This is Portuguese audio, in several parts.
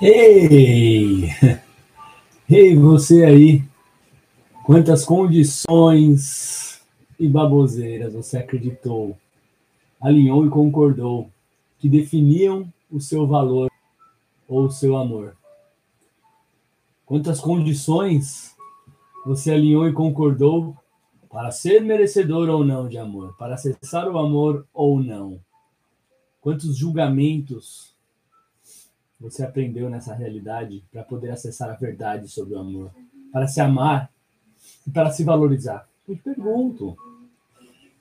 Ei! Ei, você aí! Quantas condições e baboseiras você acreditou, alinhou e concordou que definiam o seu valor ou o seu amor? Quantas condições você alinhou e concordou para ser merecedor ou não de amor, para acessar o amor ou não? Quantos julgamentos você aprendeu nessa realidade para poder acessar a verdade sobre o amor, para se amar e para se valorizar? Eu te pergunto: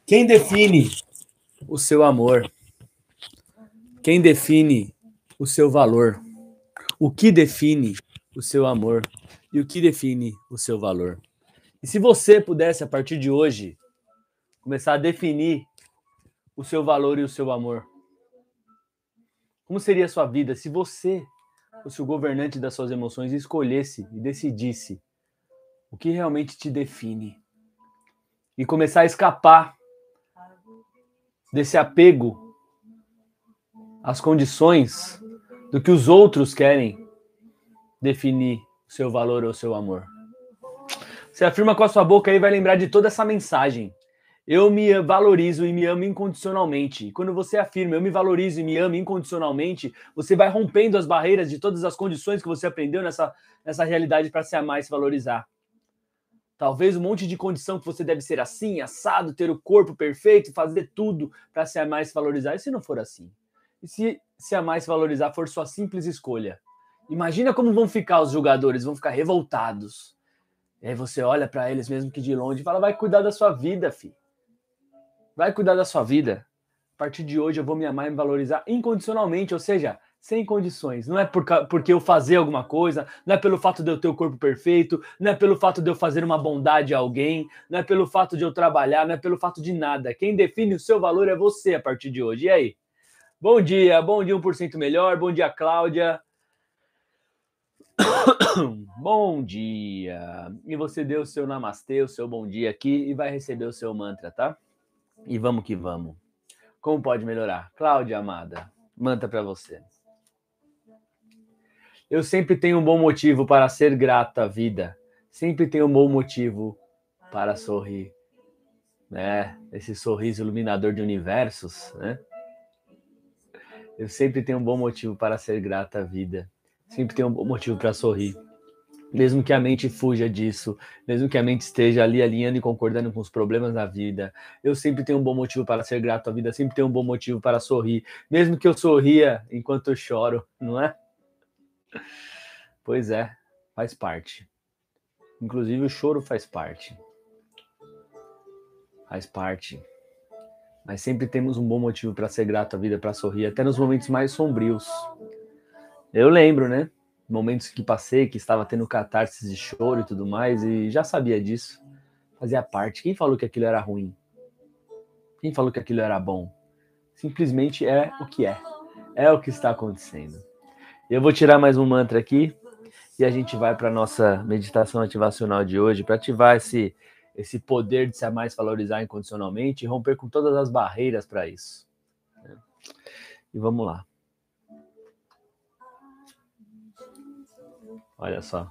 quem define o seu amor? Quem define o seu valor? O que define o seu amor? E o que define o seu valor? E se você pudesse, a partir de hoje, começar a definir o seu valor e o seu amor, como seria a sua vida se você fosse o governante das suas emoções e escolhesse e decidisse o que realmente te define? E começar a escapar desse apego às condições do que os outros querem definir o seu valor ou o seu amor. Você afirma com a sua boca e vai lembrar de toda essa mensagem. Eu me valorizo e me amo incondicionalmente. quando você afirma eu me valorizo e me amo incondicionalmente, você vai rompendo as barreiras de todas as condições que você aprendeu nessa, nessa realidade para se amar e se valorizar. Talvez um monte de condição que você deve ser assim, assado, ter o corpo perfeito, fazer tudo para se amar e se valorizar. E se não for assim? E se se amar e se valorizar for sua simples escolha? Imagina como vão ficar os jogadores, vão ficar revoltados. E aí você olha para eles mesmo que de longe e fala: vai cuidar da sua vida, filho. Vai cuidar da sua vida. A partir de hoje eu vou me amar e me valorizar incondicionalmente, ou seja, sem condições. Não é por, porque eu fazer alguma coisa, não é pelo fato de eu ter o corpo perfeito, não é pelo fato de eu fazer uma bondade a alguém, não é pelo fato de eu trabalhar, não é pelo fato de nada. Quem define o seu valor é você a partir de hoje. E aí? Bom dia, bom dia 1% melhor, bom dia Cláudia. bom dia. E você deu o seu namastê, o seu bom dia aqui e vai receber o seu mantra, tá? E vamos que vamos. Como pode melhorar? Cláudia amada, manta para você. Eu sempre tenho um bom motivo para ser grata à vida. Sempre tenho um bom motivo para sorrir. Né? Esse sorriso iluminador de universos, né? Eu sempre tenho um bom motivo para ser grata à vida. Sempre tenho um bom motivo para sorrir mesmo que a mente fuja disso, mesmo que a mente esteja ali alinhando e concordando com os problemas da vida, eu sempre tenho um bom motivo para ser grato à vida, sempre tenho um bom motivo para sorrir, mesmo que eu sorria enquanto eu choro, não é? Pois é, faz parte. Inclusive o choro faz parte. Faz parte. Mas sempre temos um bom motivo para ser grato à vida, para sorrir, até nos momentos mais sombrios. Eu lembro, né? Momentos que passei, que estava tendo catarse de choro e tudo mais, e já sabia disso, fazia parte. Quem falou que aquilo era ruim? Quem falou que aquilo era bom? Simplesmente é o que é. É o que está acontecendo. Eu vou tirar mais um mantra aqui e a gente vai para nossa meditação ativacional de hoje para ativar esse, esse poder de se mais valorizar incondicionalmente e romper com todas as barreiras para isso. E vamos lá. Olha só.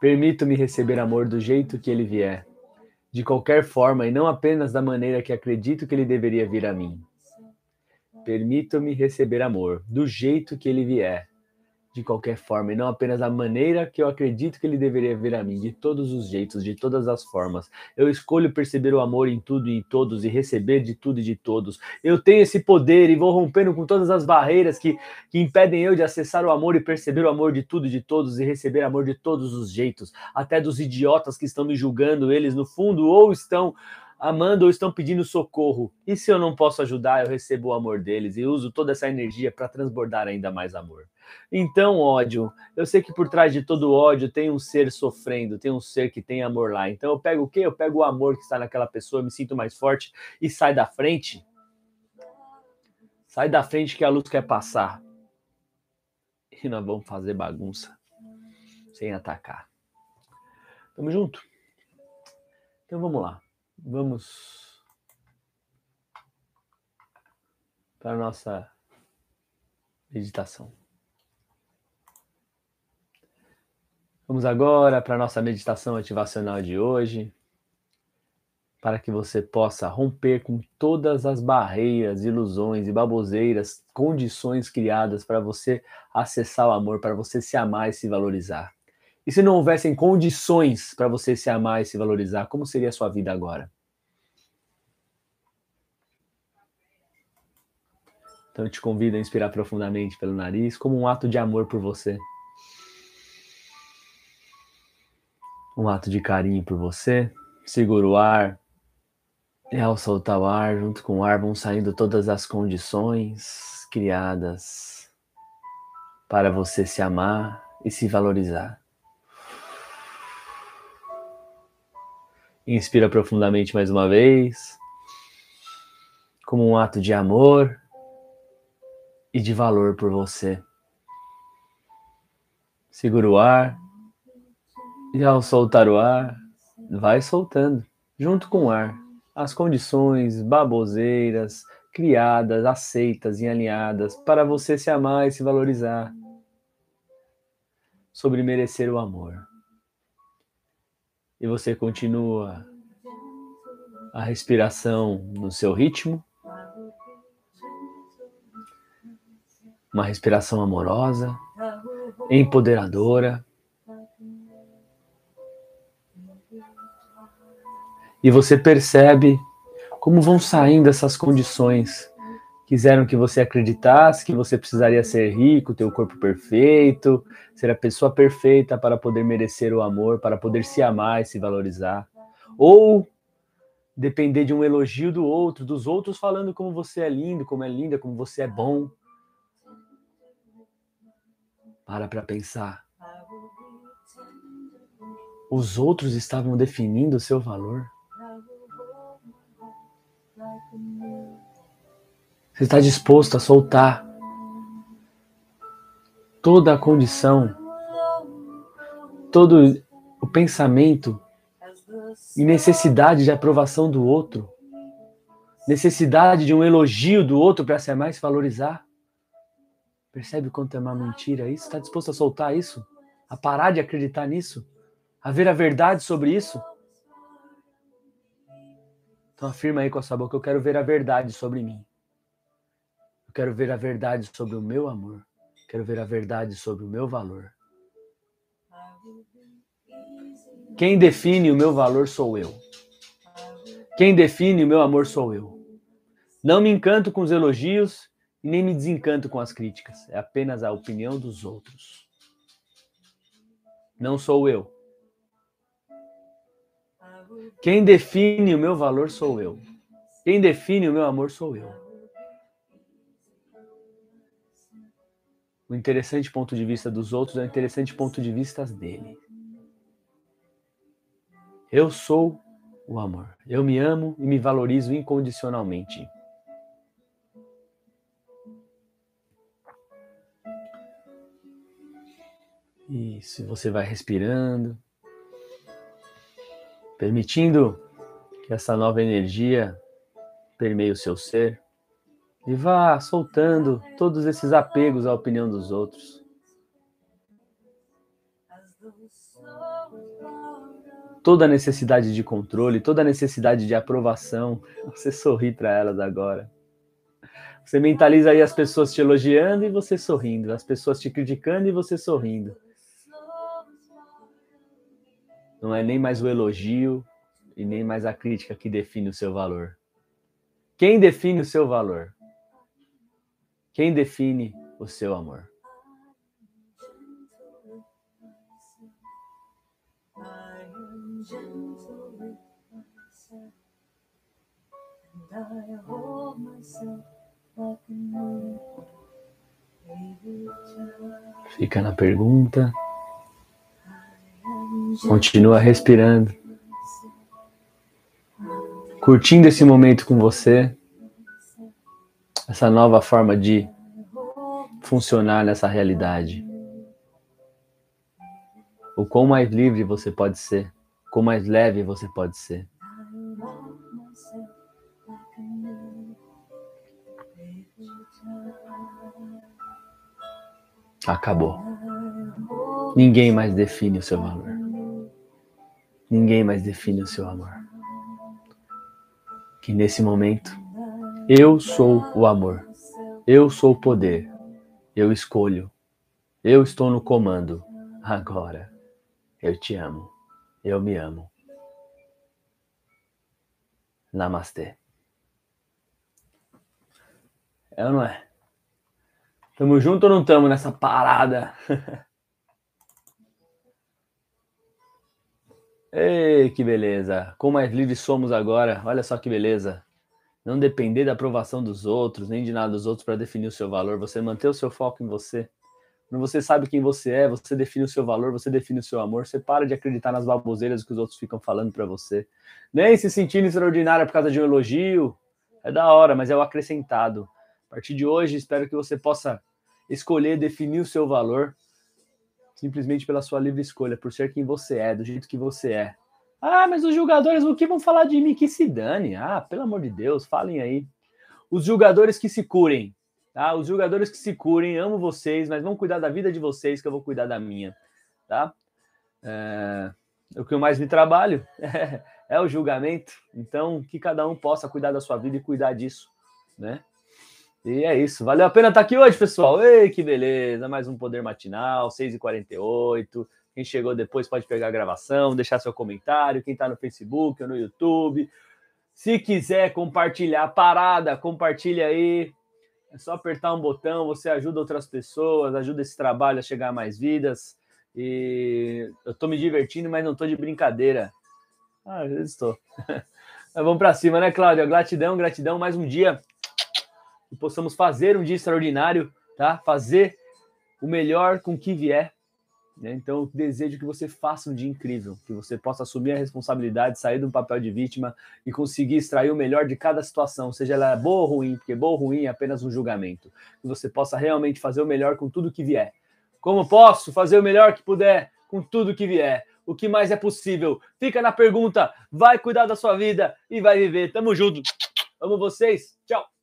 Permito-me receber amor do jeito que ele vier, de qualquer forma e não apenas da maneira que acredito que ele deveria vir a mim. Permito-me receber amor do jeito que ele vier, de qualquer forma, e não apenas da maneira que eu acredito que ele deveria vir a mim, de todos os jeitos, de todas as formas. Eu escolho perceber o amor em tudo e em todos e receber de tudo e de todos. Eu tenho esse poder e vou rompendo com todas as barreiras que, que impedem eu de acessar o amor e perceber o amor de tudo e de todos e receber amor de todos os jeitos, até dos idiotas que estão me julgando, eles no fundo ou estão amando ou estão pedindo socorro. E se eu não posso ajudar, eu recebo o amor deles e uso toda essa energia para transbordar ainda mais amor. Então, ódio, eu sei que por trás de todo ódio tem um ser sofrendo, tem um ser que tem amor lá. Então eu pego o quê? Eu pego o amor que está naquela pessoa, me sinto mais forte e sai da frente. Sai da frente que a luz quer passar. E nós vamos fazer bagunça sem atacar. Tamo junto? Então vamos lá. Vamos para a nossa meditação. Vamos agora para a nossa meditação ativacional de hoje, para que você possa romper com todas as barreiras, ilusões e baboseiras, condições criadas para você acessar o amor, para você se amar e se valorizar. E se não houvessem condições para você se amar e se valorizar, como seria a sua vida agora? Então eu te convido a inspirar profundamente pelo nariz, como um ato de amor por você. Um ato de carinho por você. Segura o ar. E ao soltar o ar, junto com o ar, vão saindo todas as condições criadas para você se amar e se valorizar. Inspira profundamente mais uma vez, como um ato de amor e de valor por você. Segura o ar e ao soltar o ar, vai soltando, junto com o ar, as condições baboseiras criadas, aceitas e alinhadas para você se amar e se valorizar, sobre merecer o amor. E você continua a respiração no seu ritmo, uma respiração amorosa, empoderadora. E você percebe como vão saindo essas condições. Quiseram que você acreditasse que você precisaria ser rico, ter o corpo perfeito, ser a pessoa perfeita para poder merecer o amor, para poder se amar e se valorizar. Ou depender de um elogio do outro, dos outros falando como você é lindo, como é linda, como você é bom. Para para pensar. Os outros estavam definindo o seu valor. Você está disposto a soltar toda a condição, todo o pensamento e necessidade de aprovação do outro, necessidade de um elogio do outro para ser mais valorizar? Percebe quanto é uma mentira isso? Está disposto a soltar isso? A parar de acreditar nisso? A ver a verdade sobre isso? Então afirma aí com a sua boca, eu quero ver a verdade sobre mim. Quero ver a verdade sobre o meu amor. Quero ver a verdade sobre o meu valor. Quem define o meu valor sou eu. Quem define o meu amor sou eu. Não me encanto com os elogios e nem me desencanto com as críticas. É apenas a opinião dos outros. Não sou eu. Quem define o meu valor sou eu. Quem define o meu amor sou eu. O interessante ponto de vista dos outros é o interessante ponto de vista dele. Eu sou o amor. Eu me amo e me valorizo incondicionalmente. Isso, você vai respirando, permitindo que essa nova energia permeie o seu ser e vá soltando todos esses apegos à opinião dos outros. Toda necessidade de controle, toda necessidade de aprovação, você sorri para elas agora. Você mentaliza aí as pessoas te elogiando e você sorrindo, as pessoas te criticando e você sorrindo. Não é nem mais o elogio e nem mais a crítica que define o seu valor. Quem define o seu valor? Quem define o seu amor? Fica na pergunta. Continua respirando. Curtindo esse momento com você. Essa nova forma de funcionar nessa realidade. O quão mais livre você pode ser, o quão mais leve você pode ser. Acabou. Ninguém mais define o seu valor. Ninguém mais define o seu amor. Que nesse momento, eu sou o amor. Eu sou o poder. Eu escolho. Eu estou no comando. Agora, eu te amo. Eu me amo. Namastê. É ou não é? Tamo junto ou não tamo nessa parada? Ei, que beleza! Como mais livres somos agora, olha só que beleza. Não depender da aprovação dos outros, nem de nada dos outros para definir o seu valor, você manter o seu foco em você. Quando você sabe quem você é, você define o seu valor, você define o seu amor, você para de acreditar nas baboseiras que os outros ficam falando para você. Nem se sentindo extraordinária por causa de um elogio. É da hora, mas é o acrescentado. A partir de hoje, espero que você possa escolher definir o seu valor simplesmente pela sua livre escolha, por ser quem você é, do jeito que você é. Ah, mas os julgadores, o que vão falar de mim? Que se dane. Ah, pelo amor de Deus, falem aí. Os julgadores que se curem, tá? Os julgadores que se curem, amo vocês, mas vão cuidar da vida de vocês, que eu vou cuidar da minha, tá? É... O que eu mais me trabalho é, é o julgamento. Então, que cada um possa cuidar da sua vida e cuidar disso, né? E é isso. Valeu a pena estar aqui hoje, pessoal. Ei, que beleza. Mais um Poder Matinal, 6h48. Quem chegou depois pode pegar a gravação, deixar seu comentário. Quem está no Facebook ou no YouTube. Se quiser compartilhar a parada, compartilha aí. É só apertar um botão, você ajuda outras pessoas, ajuda esse trabalho a chegar a mais vidas. E eu estou me divertindo, mas não estou de brincadeira. Ah, às vezes estou. vamos para cima, né, Cláudia? Gratidão, gratidão. Mais um dia que possamos fazer um dia extraordinário, tá? Fazer o melhor com o que vier. Né? Então, desejo que você faça um dia incrível, que você possa assumir a responsabilidade, sair do papel de vítima e conseguir extrair o melhor de cada situação, seja ela boa ou ruim, porque boa ou ruim é apenas um julgamento. Que você possa realmente fazer o melhor com tudo que vier. Como posso fazer o melhor que puder com tudo que vier? O que mais é possível? Fica na pergunta, vai cuidar da sua vida e vai viver. Tamo junto. Amo vocês. Tchau.